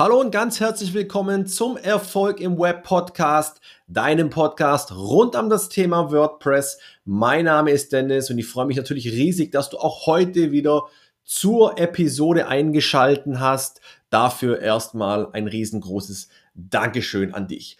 Hallo und ganz herzlich willkommen zum Erfolg im Web Podcast, deinem Podcast rund um das Thema WordPress. Mein Name ist Dennis und ich freue mich natürlich riesig, dass du auch heute wieder zur Episode eingeschalten hast. Dafür erstmal ein riesengroßes Dankeschön an dich.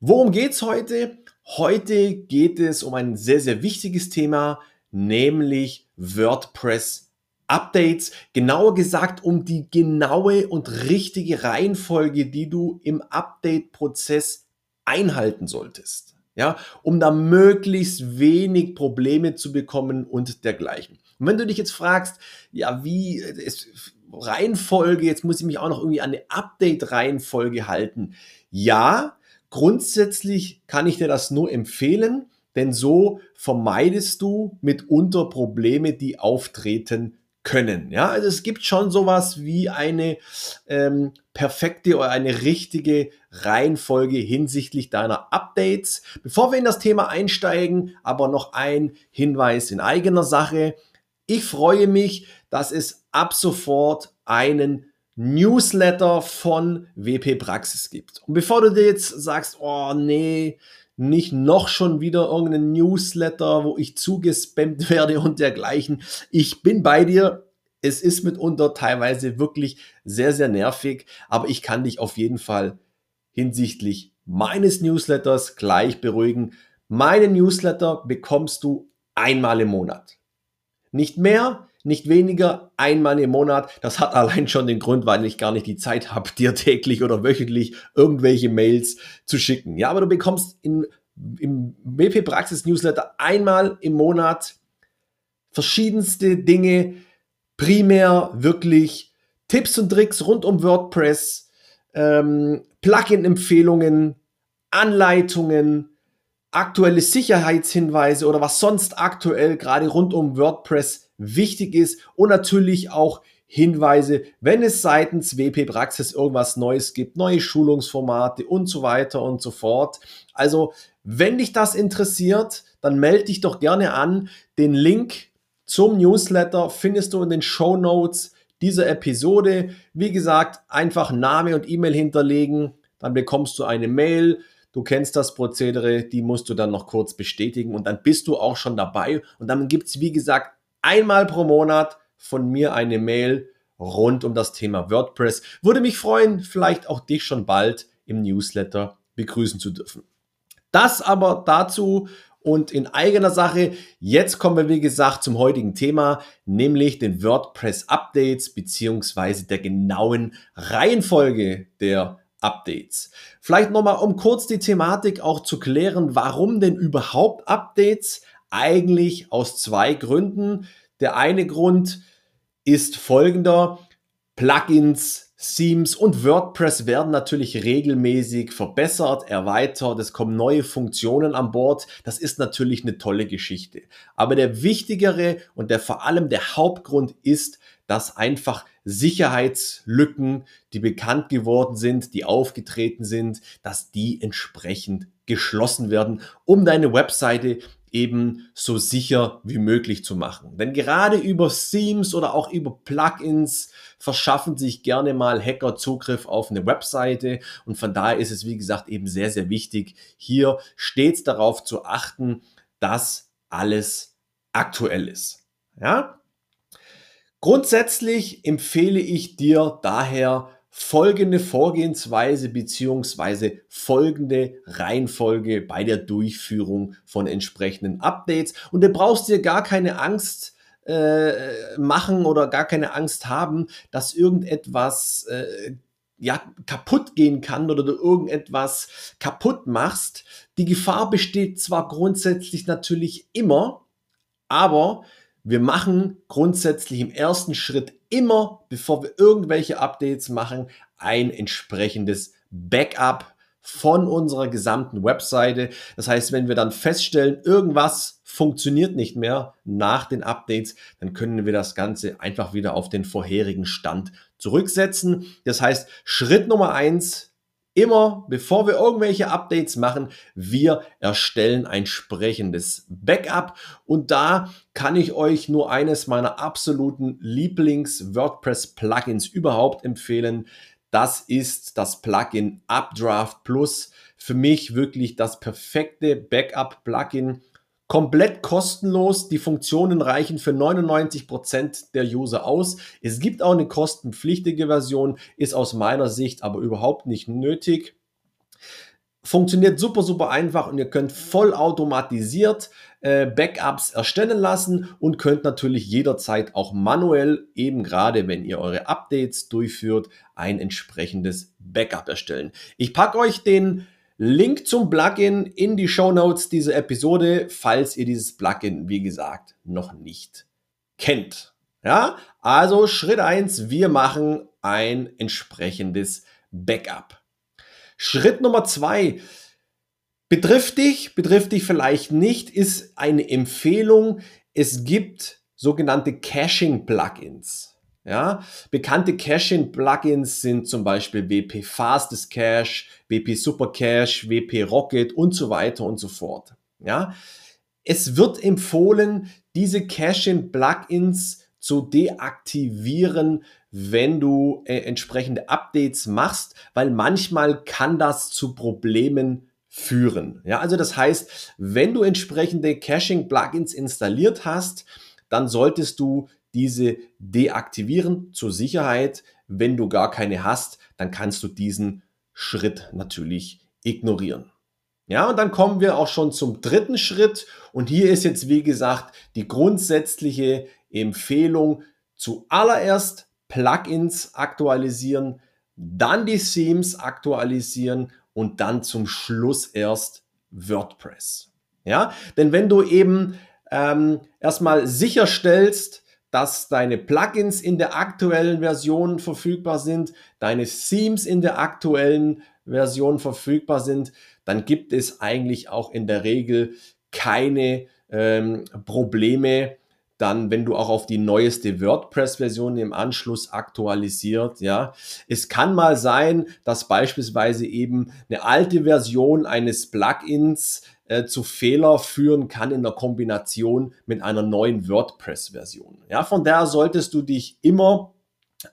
Worum geht's heute? Heute geht es um ein sehr, sehr wichtiges Thema, nämlich WordPress Updates, genauer gesagt um die genaue und richtige Reihenfolge, die du im Update-Prozess einhalten solltest. Ja, um da möglichst wenig Probleme zu bekommen und dergleichen. Und wenn du dich jetzt fragst, ja, wie ist Reihenfolge, jetzt muss ich mich auch noch irgendwie an eine Update-Reihenfolge halten. Ja, grundsätzlich kann ich dir das nur empfehlen, denn so vermeidest du mitunter Probleme, die auftreten können. Ja, also es gibt schon sowas wie eine ähm, perfekte oder eine richtige Reihenfolge hinsichtlich deiner Updates. Bevor wir in das Thema einsteigen, aber noch ein Hinweis in eigener Sache. Ich freue mich, dass es ab sofort einen Newsletter von WP Praxis gibt. Und bevor du dir jetzt sagst, oh nee, nicht noch schon wieder irgendeinen Newsletter, wo ich zugespammt werde und dergleichen. Ich bin bei dir. Es ist mitunter teilweise wirklich sehr, sehr nervig, aber ich kann dich auf jeden Fall hinsichtlich meines Newsletters gleich beruhigen. Meine Newsletter bekommst du einmal im Monat. Nicht mehr, nicht weniger, einmal im Monat. Das hat allein schon den Grund, weil ich gar nicht die Zeit habe, dir täglich oder wöchentlich irgendwelche Mails zu schicken. Ja, aber du bekommst in, im WP Praxis Newsletter einmal im Monat verschiedenste Dinge, primär wirklich Tipps und Tricks rund um WordPress, ähm, Plugin-Empfehlungen, Anleitungen, aktuelle Sicherheitshinweise oder was sonst aktuell gerade rund um WordPress wichtig ist und natürlich auch Hinweise, wenn es seitens WP Praxis irgendwas Neues gibt, neue Schulungsformate und so weiter und so fort. Also, wenn dich das interessiert, dann melde dich doch gerne an. Den Link zum Newsletter findest du in den Show Notes dieser Episode. Wie gesagt, einfach Name und E-Mail hinterlegen, dann bekommst du eine Mail. Du kennst das Prozedere, die musst du dann noch kurz bestätigen und dann bist du auch schon dabei. Und dann gibt es, wie gesagt, einmal pro Monat von mir eine Mail rund um das Thema WordPress. Würde mich freuen, vielleicht auch dich schon bald im Newsletter begrüßen zu dürfen. Das aber dazu und in eigener Sache. Jetzt kommen wir, wie gesagt, zum heutigen Thema, nämlich den WordPress Updates beziehungsweise der genauen Reihenfolge der Updates. Vielleicht nochmal, um kurz die Thematik auch zu klären, warum denn überhaupt Updates? Eigentlich aus zwei Gründen. Der eine Grund ist folgender. Plugins, Themes und WordPress werden natürlich regelmäßig verbessert, erweitert, es kommen neue Funktionen an Bord. Das ist natürlich eine tolle Geschichte. Aber der wichtigere und der vor allem der Hauptgrund ist, dass einfach Sicherheitslücken, die bekannt geworden sind, die aufgetreten sind, dass die entsprechend geschlossen werden, um deine Webseite eben so sicher wie möglich zu machen. Denn gerade über Themes oder auch über Plugins verschaffen sich gerne mal Hacker Zugriff auf eine Webseite und von daher ist es wie gesagt eben sehr, sehr wichtig, hier stets darauf zu achten, dass alles aktuell ist. Ja? Grundsätzlich empfehle ich dir daher folgende Vorgehensweise beziehungsweise folgende Reihenfolge bei der Durchführung von entsprechenden Updates. Und du brauchst dir gar keine Angst äh, machen oder gar keine Angst haben, dass irgendetwas äh, ja, kaputt gehen kann oder du irgendetwas kaputt machst. Die Gefahr besteht zwar grundsätzlich natürlich immer, aber wir machen grundsätzlich im ersten Schritt immer, bevor wir irgendwelche Updates machen, ein entsprechendes Backup von unserer gesamten Webseite. Das heißt, wenn wir dann feststellen, irgendwas funktioniert nicht mehr nach den Updates, dann können wir das Ganze einfach wieder auf den vorherigen Stand zurücksetzen. Das heißt, Schritt Nummer eins immer, bevor wir irgendwelche Updates machen, wir erstellen ein entsprechendes Backup. Und da kann ich euch nur eines meiner absoluten Lieblings-WordPress-Plugins überhaupt empfehlen. Das ist das Plugin Updraft Plus. Für mich wirklich das perfekte Backup-Plugin. Komplett kostenlos. Die Funktionen reichen für 99 Prozent der User aus. Es gibt auch eine kostenpflichtige Version, ist aus meiner Sicht aber überhaupt nicht nötig. Funktioniert super, super einfach und ihr könnt vollautomatisiert äh, Backups erstellen lassen und könnt natürlich jederzeit auch manuell, eben gerade wenn ihr eure Updates durchführt, ein entsprechendes Backup erstellen. Ich packe euch den Link zum Plugin in die Show Notes dieser Episode, falls ihr dieses Plugin, wie gesagt, noch nicht kennt. Ja, also Schritt eins: wir machen ein entsprechendes Backup. Schritt Nummer zwei. Betrifft dich, betrifft dich vielleicht nicht, ist eine Empfehlung. Es gibt sogenannte Caching-Plugins. Ja, bekannte Caching-Plugins sind zum Beispiel WP Fastest Cache, WP Super Cache, WP Rocket und so weiter und so fort. Ja, es wird empfohlen, diese Caching-Plugins zu deaktivieren, wenn du äh, entsprechende Updates machst, weil manchmal kann das zu Problemen führen. Ja, also das heißt, wenn du entsprechende Caching-Plugins installiert hast, dann solltest du diese deaktivieren zur Sicherheit. Wenn du gar keine hast, dann kannst du diesen Schritt natürlich ignorieren. Ja, und dann kommen wir auch schon zum dritten Schritt. Und hier ist jetzt, wie gesagt, die grundsätzliche Empfehlung, zuallererst Plugins aktualisieren, dann die Themes aktualisieren und dann zum Schluss erst WordPress. Ja, denn wenn du eben ähm, erstmal sicherstellst, dass deine Plugins in der aktuellen Version verfügbar sind, deine Themes in der aktuellen Version verfügbar sind, dann gibt es eigentlich auch in der Regel keine ähm, Probleme, dann, wenn du auch auf die neueste WordPress-Version im Anschluss aktualisiert, ja. Es kann mal sein, dass beispielsweise eben eine alte Version eines Plugins äh, zu Fehler führen kann in der Kombination mit einer neuen WordPress-Version. Ja, von daher solltest du dich immer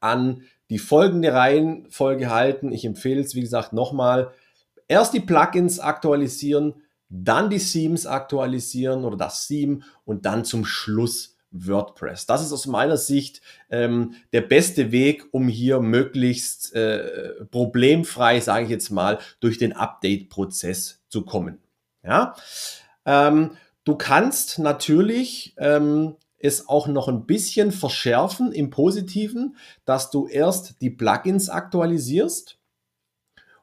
an die folgende Reihenfolge halten. Ich empfehle es, wie gesagt, nochmal. Erst die Plugins aktualisieren, dann die Themes aktualisieren oder das Theme und dann zum Schluss WordPress. Das ist aus meiner Sicht ähm, der beste Weg, um hier möglichst äh, problemfrei, sage ich jetzt mal, durch den Update-Prozess zu kommen. Ja, ähm, du kannst natürlich ähm, es auch noch ein bisschen verschärfen im Positiven, dass du erst die Plugins aktualisierst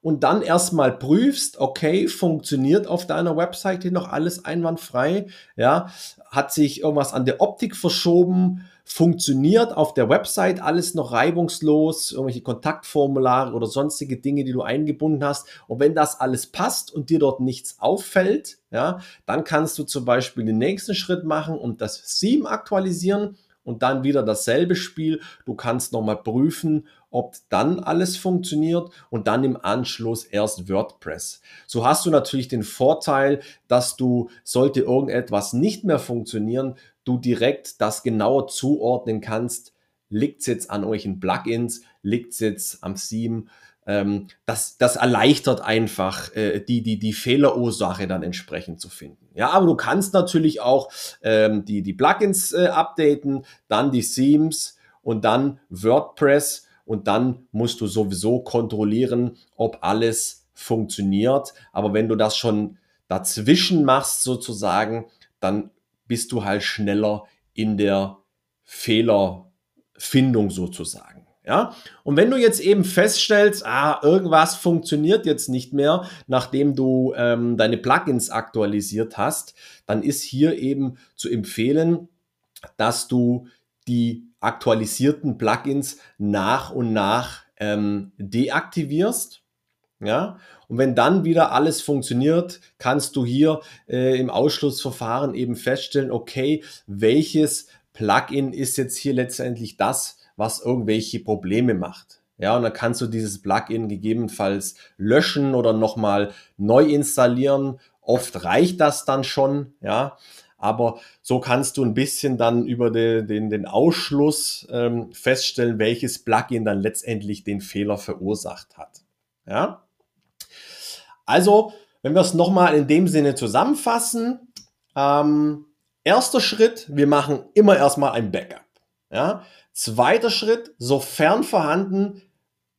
und dann erstmal prüfst, okay, funktioniert auf deiner Webseite noch alles einwandfrei? Ja, hat sich irgendwas an der Optik verschoben? Funktioniert auf der Website alles noch reibungslos? Irgendwelche Kontaktformulare oder sonstige Dinge, die du eingebunden hast? Und wenn das alles passt und dir dort nichts auffällt, ja, dann kannst du zum Beispiel den nächsten Schritt machen und das Theme aktualisieren und dann wieder dasselbe Spiel. Du kannst nochmal prüfen, ob dann alles funktioniert und dann im Anschluss erst WordPress. So hast du natürlich den Vorteil, dass du, sollte irgendetwas nicht mehr funktionieren, du direkt das genauer zuordnen kannst. Liegt es jetzt an euren Plugins? Liegt es jetzt am Theme? Ähm, das, das erleichtert einfach äh, die, die, die Fehlerursache dann entsprechend zu finden. Ja, aber du kannst natürlich auch ähm, die, die Plugins äh, updaten, dann die Themes und dann WordPress und dann musst du sowieso kontrollieren, ob alles funktioniert. Aber wenn du das schon dazwischen machst sozusagen, dann bist du halt schneller in der Fehlerfindung sozusagen. Ja? Und wenn du jetzt eben feststellst, ah, irgendwas funktioniert jetzt nicht mehr, nachdem du ähm, deine Plugins aktualisiert hast, dann ist hier eben zu empfehlen, dass du die aktualisierten Plugins nach und nach ähm, deaktivierst. Ja, und wenn dann wieder alles funktioniert, kannst du hier äh, im Ausschlussverfahren eben feststellen, okay, welches Plugin ist jetzt hier letztendlich das, was irgendwelche Probleme macht. Ja, und dann kannst du dieses Plugin gegebenenfalls löschen oder nochmal neu installieren. Oft reicht das dann schon, ja. Aber so kannst du ein bisschen dann über den, den, den Ausschluss ähm, feststellen, welches Plugin dann letztendlich den Fehler verursacht hat. Ja? Also, wenn wir es nochmal in dem Sinne zusammenfassen, ähm, erster Schritt, wir machen immer erstmal ein Backup. Ja? Zweiter Schritt, sofern vorhanden,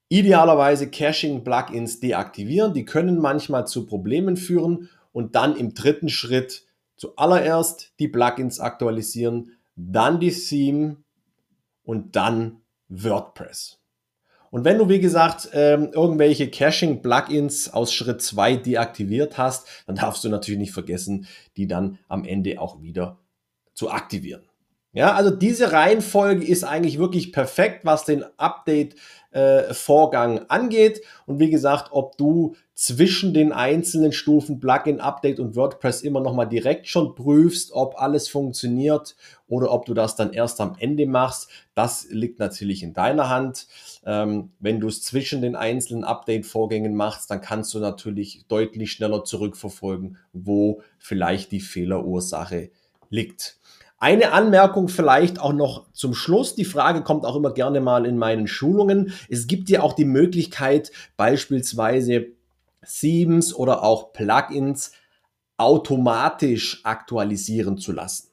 idealerweise Caching-Plugins deaktivieren. Die können manchmal zu Problemen führen. Und dann im dritten Schritt zuallererst die Plugins aktualisieren, dann die Theme und dann WordPress. Und wenn du, wie gesagt, ähm, irgendwelche Caching-Plugins aus Schritt 2 deaktiviert hast, dann darfst du natürlich nicht vergessen, die dann am Ende auch wieder zu aktivieren. Ja, also diese Reihenfolge ist eigentlich wirklich perfekt, was den Update-Vorgang äh, angeht. Und wie gesagt, ob du zwischen den einzelnen Stufen Plugin, Update und WordPress immer noch mal direkt schon prüfst, ob alles funktioniert oder ob du das dann erst am Ende machst, das liegt natürlich in deiner Hand. Ähm, wenn du es zwischen den einzelnen Update-Vorgängen machst, dann kannst du natürlich deutlich schneller zurückverfolgen, wo vielleicht die Fehlerursache liegt. Eine Anmerkung vielleicht auch noch zum Schluss. Die Frage kommt auch immer gerne mal in meinen Schulungen. Es gibt ja auch die Möglichkeit, beispielsweise Themes oder auch Plugins automatisch aktualisieren zu lassen.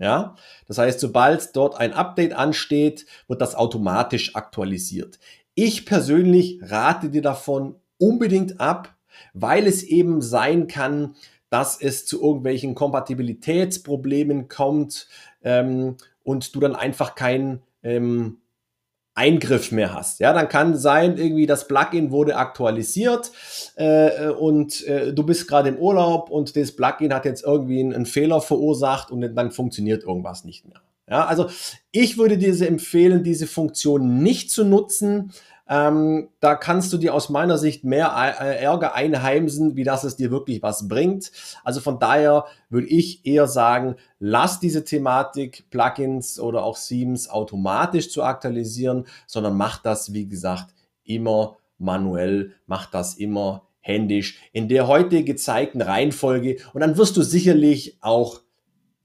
Ja, das heißt, sobald dort ein Update ansteht, wird das automatisch aktualisiert. Ich persönlich rate dir davon unbedingt ab, weil es eben sein kann, dass es zu irgendwelchen Kompatibilitätsproblemen kommt ähm, und du dann einfach keinen ähm, Eingriff mehr hast. Ja, dann kann sein, irgendwie das Plugin wurde aktualisiert äh, und äh, du bist gerade im Urlaub und das Plugin hat jetzt irgendwie einen, einen Fehler verursacht und dann funktioniert irgendwas nicht mehr. Ja, also ich würde dir empfehlen, diese Funktion nicht zu nutzen, ähm, da kannst du dir aus meiner Sicht mehr äh, Ärger einheimsen, wie dass es dir wirklich was bringt. Also von daher würde ich eher sagen, lass diese Thematik Plugins oder auch Themes automatisch zu aktualisieren, sondern mach das, wie gesagt, immer manuell, mach das immer händisch. In der heute gezeigten Reihenfolge. Und dann wirst du sicherlich auch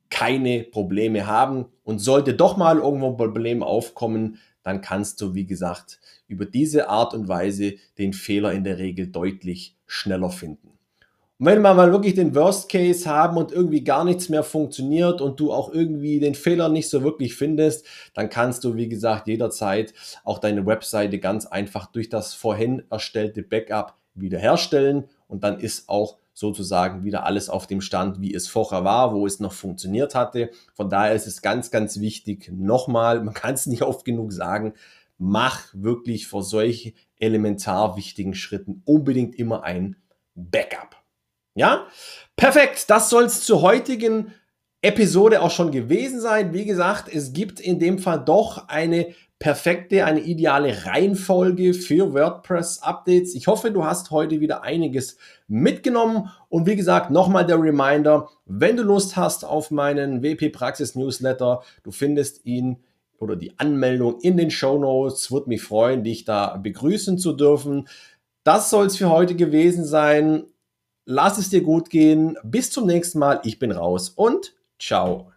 keine Probleme haben. Und sollte doch mal irgendwo ein Problem aufkommen, dann kannst du, wie gesagt, über diese Art und Weise den Fehler in der Regel deutlich schneller finden. Und wenn wir mal wirklich den Worst Case haben und irgendwie gar nichts mehr funktioniert und du auch irgendwie den Fehler nicht so wirklich findest, dann kannst du, wie gesagt, jederzeit auch deine Webseite ganz einfach durch das vorhin erstellte Backup wiederherstellen und dann ist auch sozusagen wieder alles auf dem Stand, wie es vorher war, wo es noch funktioniert hatte. Von daher ist es ganz, ganz wichtig, nochmal, man kann es nicht oft genug sagen, mach wirklich vor solch elementar wichtigen Schritten unbedingt immer ein Backup. Ja, perfekt. Das soll es zur heutigen Episode auch schon gewesen sein. Wie gesagt, es gibt in dem Fall doch eine perfekte, eine ideale Reihenfolge für WordPress-Updates. Ich hoffe, du hast heute wieder einiges mitgenommen. Und wie gesagt, nochmal der Reminder, wenn du Lust hast auf meinen WP Praxis Newsletter, du findest ihn oder die Anmeldung in den Show Notes. Würde mich freuen, dich da begrüßen zu dürfen. Das soll es für heute gewesen sein. Lass es dir gut gehen. Bis zum nächsten Mal. Ich bin raus und ciao.